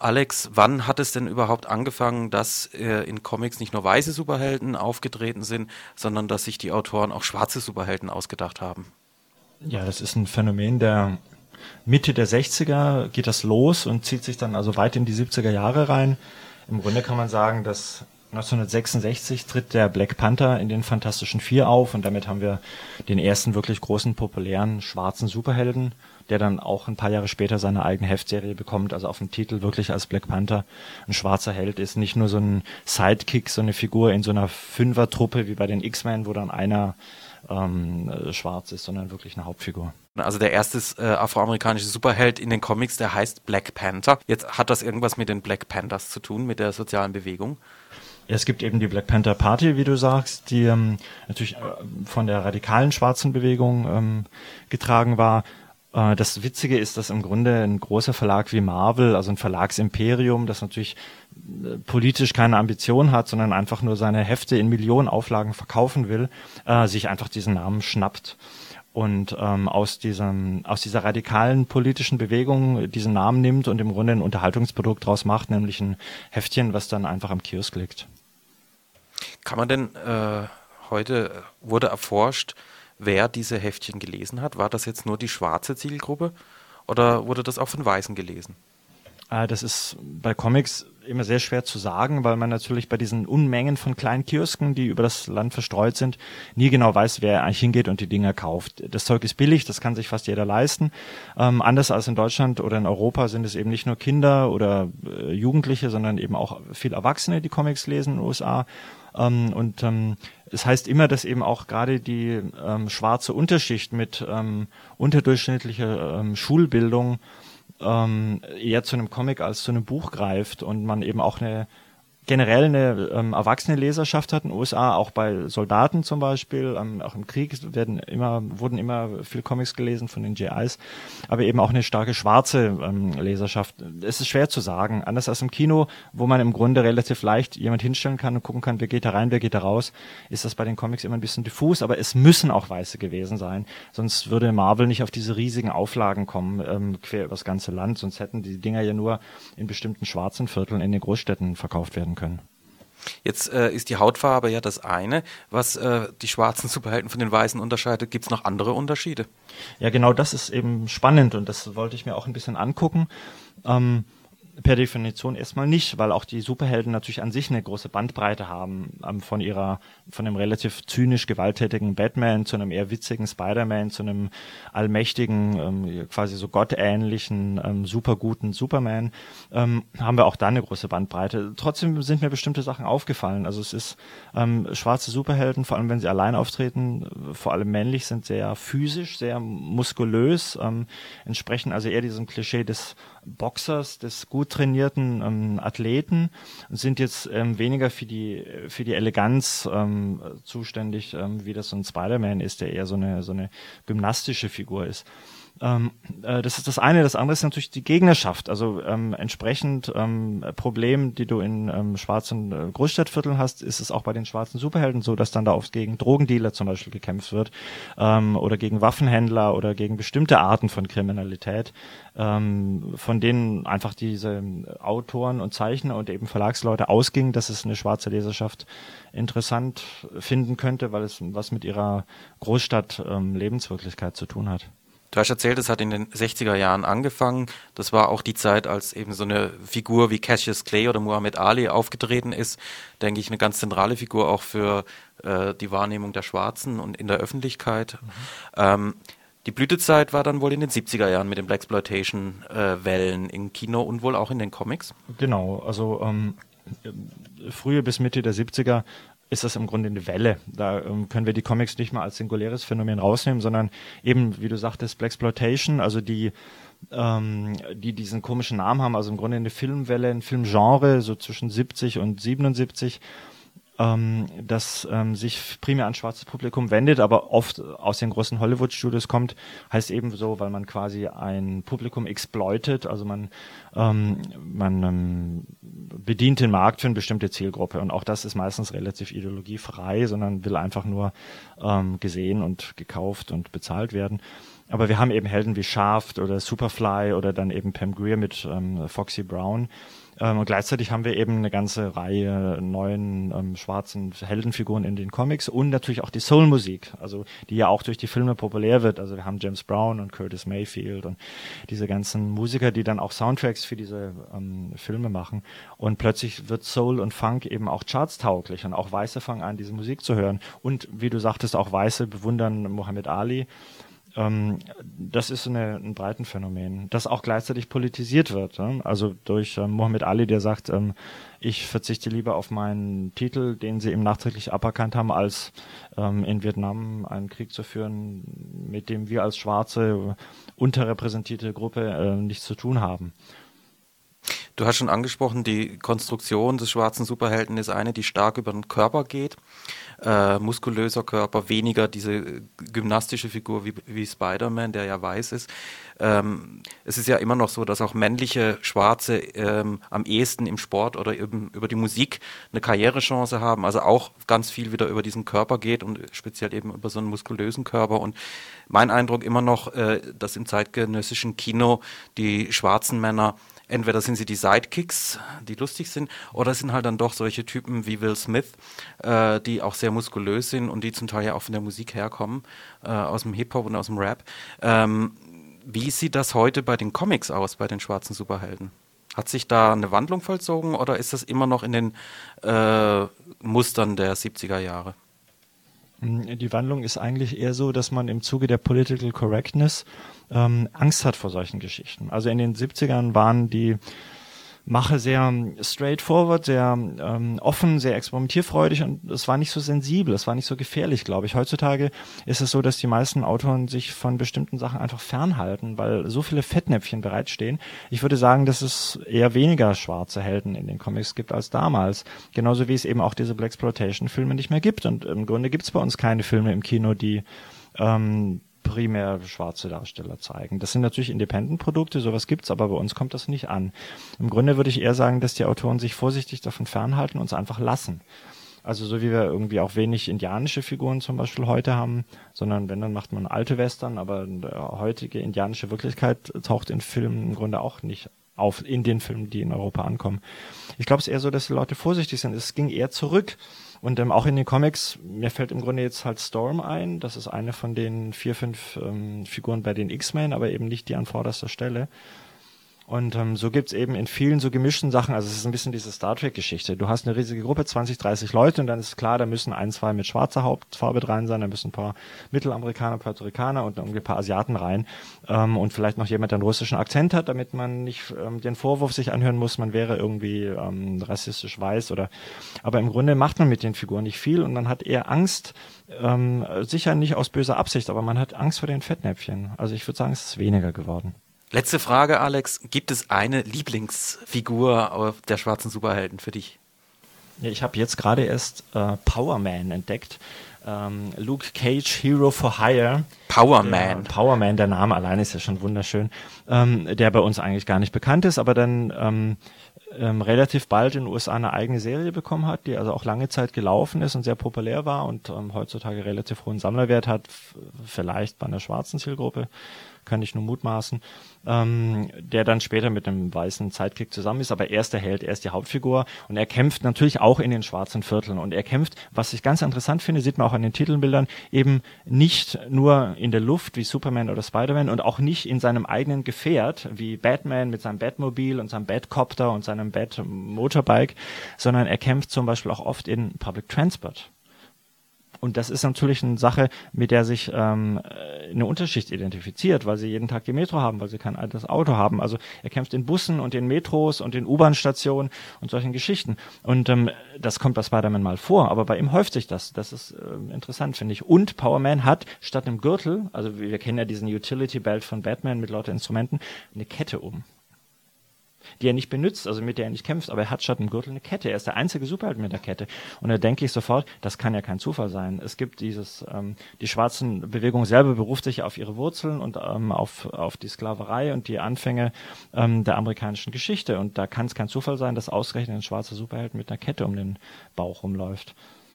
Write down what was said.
Alex, wann hat es denn überhaupt angefangen, dass äh, in Comics nicht nur weiße Superhelden aufgetreten sind, sondern dass sich die Autoren auch schwarze Superhelden ausgedacht haben? Ja, das ist ein Phänomen der Mitte der 60er geht das los und zieht sich dann also weit in die 70er Jahre rein. Im Grunde kann man sagen, dass 1966 tritt der Black Panther in den Fantastischen Vier auf und damit haben wir den ersten wirklich großen populären schwarzen Superhelden, der dann auch ein paar Jahre später seine eigene Heftserie bekommt, also auf dem Titel wirklich als Black Panther ein schwarzer Held ist, nicht nur so ein Sidekick, so eine Figur in so einer Fünfertruppe wie bei den X-Men, wo dann einer ähm, schwarz ist, sondern wirklich eine Hauptfigur. Also der erste äh, afroamerikanische Superheld in den Comics, der heißt Black Panther. Jetzt hat das irgendwas mit den Black Panthers zu tun, mit der sozialen Bewegung? Es gibt eben die Black Panther Party, wie du sagst, die ähm, natürlich äh, von der radikalen schwarzen Bewegung ähm, getragen war. Äh, das Witzige ist, dass im Grunde ein großer Verlag wie Marvel, also ein Verlagsimperium, das natürlich äh, politisch keine Ambition hat, sondern einfach nur seine Hefte in Millionen Auflagen verkaufen will, äh, sich einfach diesen Namen schnappt und ähm, aus diesem aus dieser radikalen politischen Bewegung diesen Namen nimmt und im Grunde ein Unterhaltungsprodukt draus macht, nämlich ein Heftchen, was dann einfach am Kiosk liegt. Kann man denn äh, heute wurde erforscht, wer diese Heftchen gelesen hat? War das jetzt nur die schwarze Zielgruppe oder wurde das auch von Weißen gelesen? Äh, das ist bei Comics immer sehr schwer zu sagen, weil man natürlich bei diesen Unmengen von kleinen Kiosken, die über das Land verstreut sind, nie genau weiß, wer eigentlich hingeht und die Dinger kauft. Das Zeug ist billig, das kann sich fast jeder leisten. Ähm, anders als in Deutschland oder in Europa sind es eben nicht nur Kinder oder äh, Jugendliche, sondern eben auch viel Erwachsene, die Comics lesen in den USA. Ähm, und ähm, es heißt immer, dass eben auch gerade die ähm, schwarze Unterschicht mit ähm, unterdurchschnittlicher ähm, Schulbildung ähm, eher zu einem Comic als zu einem Buch greift und man eben auch eine generell eine ähm, erwachsene Leserschaft hat in den USA, auch bei Soldaten zum Beispiel, ähm, auch im Krieg werden immer, wurden immer viel Comics gelesen von den GIs, aber eben auch eine starke schwarze ähm, Leserschaft. Es ist schwer zu sagen, anders als im Kino, wo man im Grunde relativ leicht jemand hinstellen kann und gucken kann, wer geht da rein, wer geht da raus, ist das bei den Comics immer ein bisschen diffus, aber es müssen auch Weiße gewesen sein, sonst würde Marvel nicht auf diese riesigen Auflagen kommen, ähm, quer über das ganze Land, sonst hätten die Dinger ja nur in bestimmten schwarzen Vierteln in den Großstädten verkauft werden können können. Jetzt äh, ist die Hautfarbe ja das eine, was äh, die schwarzen Superhelden von den weißen unterscheidet. Gibt es noch andere Unterschiede? Ja, genau das ist eben spannend und das wollte ich mir auch ein bisschen angucken. Ähm, per Definition erstmal nicht, weil auch die Superhelden natürlich an sich eine große Bandbreite haben, ähm, von ihrer, von einem relativ zynisch gewalttätigen Batman zu einem eher witzigen Spider-Man, zu einem allmächtigen, ähm, quasi so gottähnlichen, ähm, superguten Superman, ähm, haben wir auch da eine große Bandbreite. Trotzdem sind mir bestimmte Sachen aufgefallen. Also es ist ähm, schwarze Superhelden, vor allem wenn sie allein auftreten, vor allem männlich, sind sehr physisch, sehr muskulös, ähm, entsprechen also eher diesem Klischee des Boxers, des gut trainierten ähm, Athleten sind jetzt ähm, weniger für die für die Eleganz ähm, zuständig, ähm, wie das so ein Spider-Man ist, der eher so eine so eine gymnastische Figur ist. Ähm, äh, das ist das eine. Das andere ist natürlich die Gegnerschaft. Also ähm, entsprechend ähm, Problemen, die du in ähm, schwarzen äh, Großstadtvierteln hast, ist es auch bei den schwarzen Superhelden so, dass dann da oft gegen Drogendealer zum Beispiel gekämpft wird ähm, oder gegen Waffenhändler oder gegen bestimmte Arten von Kriminalität, ähm, von denen einfach diese Autoren und Zeichner und eben Verlagsleute ausgingen, dass es eine schwarze Leserschaft interessant finden könnte, weil es was mit ihrer Großstadt ähm, Lebenswirklichkeit zu tun hat. Du hast erzählt, es hat in den 60er Jahren angefangen. Das war auch die Zeit, als eben so eine Figur wie Cassius Clay oder Muhammad Ali aufgetreten ist. Denke ich, eine ganz zentrale Figur auch für äh, die Wahrnehmung der Schwarzen und in der Öffentlichkeit. Mhm. Ähm, die Blütezeit war dann wohl in den 70er Jahren mit den Blaxploitation-Wellen äh, im Kino und wohl auch in den Comics. Genau, also ähm, frühe bis Mitte der 70er ist das im Grunde eine Welle. Da ähm, können wir die Comics nicht mal als singuläres Phänomen rausnehmen, sondern eben, wie du sagtest, Blaxploitation, also die ähm, die diesen komischen Namen haben, also im Grunde eine Filmwelle, ein Filmgenre, so zwischen 70 und 77 ähm, das ähm, sich primär an schwarzes Publikum wendet, aber oft aus den großen Hollywood-Studios kommt, heißt eben so, weil man quasi ein Publikum exploitet, also man, ähm, man ähm, bedient den Markt für eine bestimmte Zielgruppe und auch das ist meistens relativ ideologiefrei, sondern will einfach nur ähm, gesehen und gekauft und bezahlt werden. aber wir haben eben Helden wie Shaft oder Superfly oder dann eben Pam Greer mit ähm, Foxy Brown. Ähm, und gleichzeitig haben wir eben eine ganze Reihe neuen ähm, schwarzen Heldenfiguren in den Comics und natürlich auch die Soul-Musik, also die ja auch durch die Filme populär wird. Also wir haben James Brown und Curtis Mayfield und diese ganzen Musiker, die dann auch Soundtracks für diese ähm, Filme machen. Und plötzlich wird Soul und Funk eben auch chartstauglich und auch Weiße fangen an, diese Musik zu hören. Und wie du sagtest, auch Weiße bewundern Muhammad Ali das ist eine, ein Breitenphänomen, das auch gleichzeitig politisiert wird. Ja? Also durch ähm, Muhammad Ali, der sagt, ähm, ich verzichte lieber auf meinen Titel, den sie ihm nachträglich aberkannt haben, als ähm, in Vietnam einen Krieg zu führen, mit dem wir als schwarze, unterrepräsentierte Gruppe äh, nichts zu tun haben. Du hast schon angesprochen, die Konstruktion des schwarzen Superhelden ist eine, die stark über den Körper geht äh, muskulöser Körper, weniger diese gymnastische Figur wie, wie Spider-Man, der ja weiß ist. Ähm, es ist ja immer noch so, dass auch männliche Schwarze ähm, am ehesten im Sport oder eben über die Musik eine Karrierechance haben, also auch ganz viel wieder über diesen Körper geht und speziell eben über so einen muskulösen Körper. Und mein Eindruck immer noch, äh, dass im zeitgenössischen Kino die schwarzen Männer entweder sind sie die Sidekicks, die lustig sind, oder sind halt dann doch solche Typen wie Will Smith, äh, die auch sehr muskulös sind und die zum Teil ja auch von der Musik herkommen, äh, aus dem Hip-Hop und aus dem Rap. Ähm, wie sieht das heute bei den Comics aus, bei den schwarzen Superhelden? Hat sich da eine Wandlung vollzogen oder ist das immer noch in den äh, Mustern der 70er Jahre? Die Wandlung ist eigentlich eher so, dass man im Zuge der Political Correctness ähm, Angst hat vor solchen Geschichten. Also in den 70ern waren die Mache sehr straightforward, sehr ähm, offen, sehr experimentierfreudig und es war nicht so sensibel, es war nicht so gefährlich, glaube ich. Heutzutage ist es so, dass die meisten Autoren sich von bestimmten Sachen einfach fernhalten, weil so viele Fettnäpfchen bereitstehen. Ich würde sagen, dass es eher weniger schwarze Helden in den Comics gibt als damals. Genauso wie es eben auch diese Blaxploitation-Filme nicht mehr gibt. Und im Grunde gibt es bei uns keine Filme im Kino, die ähm, primär schwarze Darsteller zeigen. Das sind natürlich Independent-Produkte, sowas gibt's, aber bei uns kommt das nicht an. Im Grunde würde ich eher sagen, dass die Autoren sich vorsichtig davon fernhalten und es einfach lassen. Also so wie wir irgendwie auch wenig indianische Figuren zum Beispiel heute haben, sondern wenn, dann macht man alte Western, aber heutige indianische Wirklichkeit taucht in Filmen im Grunde auch nicht auf, in den Filmen, die in Europa ankommen. Ich glaube es ist eher so, dass die Leute vorsichtig sind. Es ging eher zurück. Und ähm, auch in den Comics, mir fällt im Grunde jetzt halt Storm ein. Das ist eine von den vier, fünf ähm, Figuren bei den X-Men, aber eben nicht die an vorderster Stelle. Und ähm, so gibt's eben in vielen so gemischten Sachen, also es ist ein bisschen diese Star Trek-Geschichte. Du hast eine riesige Gruppe, 20, 30 Leute und dann ist klar, da müssen ein, zwei mit schwarzer Hauptfarbe rein sein, da müssen ein paar Mittelamerikaner, Puerto Ricaner und ein paar Asiaten rein. Ähm, und vielleicht noch jemand, der einen russischen Akzent hat, damit man nicht ähm, den Vorwurf sich anhören muss, man wäre irgendwie ähm, rassistisch weiß oder aber im Grunde macht man mit den Figuren nicht viel und man hat eher Angst, ähm, sicher nicht aus böser Absicht, aber man hat Angst vor den Fettnäpfchen. Also ich würde sagen, es ist weniger geworden. Letzte Frage, Alex. Gibt es eine Lieblingsfigur der schwarzen Superhelden für dich? Ich habe jetzt gerade erst äh, Power Man entdeckt. Ähm, Luke Cage, Hero for Hire. Power Man. Power Man, der Name allein ist ja schon wunderschön. Ähm, der bei uns eigentlich gar nicht bekannt ist, aber dann ähm, ähm, relativ bald in den USA eine eigene Serie bekommen hat, die also auch lange Zeit gelaufen ist und sehr populär war und ähm, heutzutage relativ hohen Sammlerwert hat, vielleicht bei einer schwarzen Zielgruppe kann ich nur mutmaßen, ähm, der dann später mit einem weißen Sidekick zusammen ist, aber er ist der Held, er ist die Hauptfigur und er kämpft natürlich auch in den schwarzen Vierteln und er kämpft, was ich ganz interessant finde, sieht man auch an den Titelbildern, eben nicht nur in der Luft wie Superman oder Spider-Man und auch nicht in seinem eigenen Gefährt wie Batman mit seinem Batmobil und seinem Batcopter und seinem Bat-Motorbike, sondern er kämpft zum Beispiel auch oft in Public Transport. Und das ist natürlich eine Sache, mit der sich ähm, eine Unterschicht identifiziert, weil sie jeden Tag die Metro haben, weil sie kein altes Auto haben. Also er kämpft in Bussen und in Metros und in U-Bahn-Stationen und solchen Geschichten. Und ähm, das kommt bei Spider-Man mal vor, aber bei ihm häuft sich das. Das ist äh, interessant, finde ich. Und Power Man hat statt einem Gürtel, also wir kennen ja diesen Utility Belt von Batman mit lauter Instrumenten, eine Kette um die er nicht benutzt, also mit der er nicht kämpft, aber er hat statt einem Gürtel eine Kette. Er ist der einzige Superheld mit der Kette. Und da denke ich sofort, das kann ja kein Zufall sein. Es gibt dieses, ähm, die schwarzen Bewegung selber beruft sich auf ihre Wurzeln und ähm, auf, auf die Sklaverei und die Anfänge ähm, der amerikanischen Geschichte. Und da kann es kein Zufall sein, dass ausgerechnet ein schwarzer Superheld mit einer Kette um den Bauch rumläuft.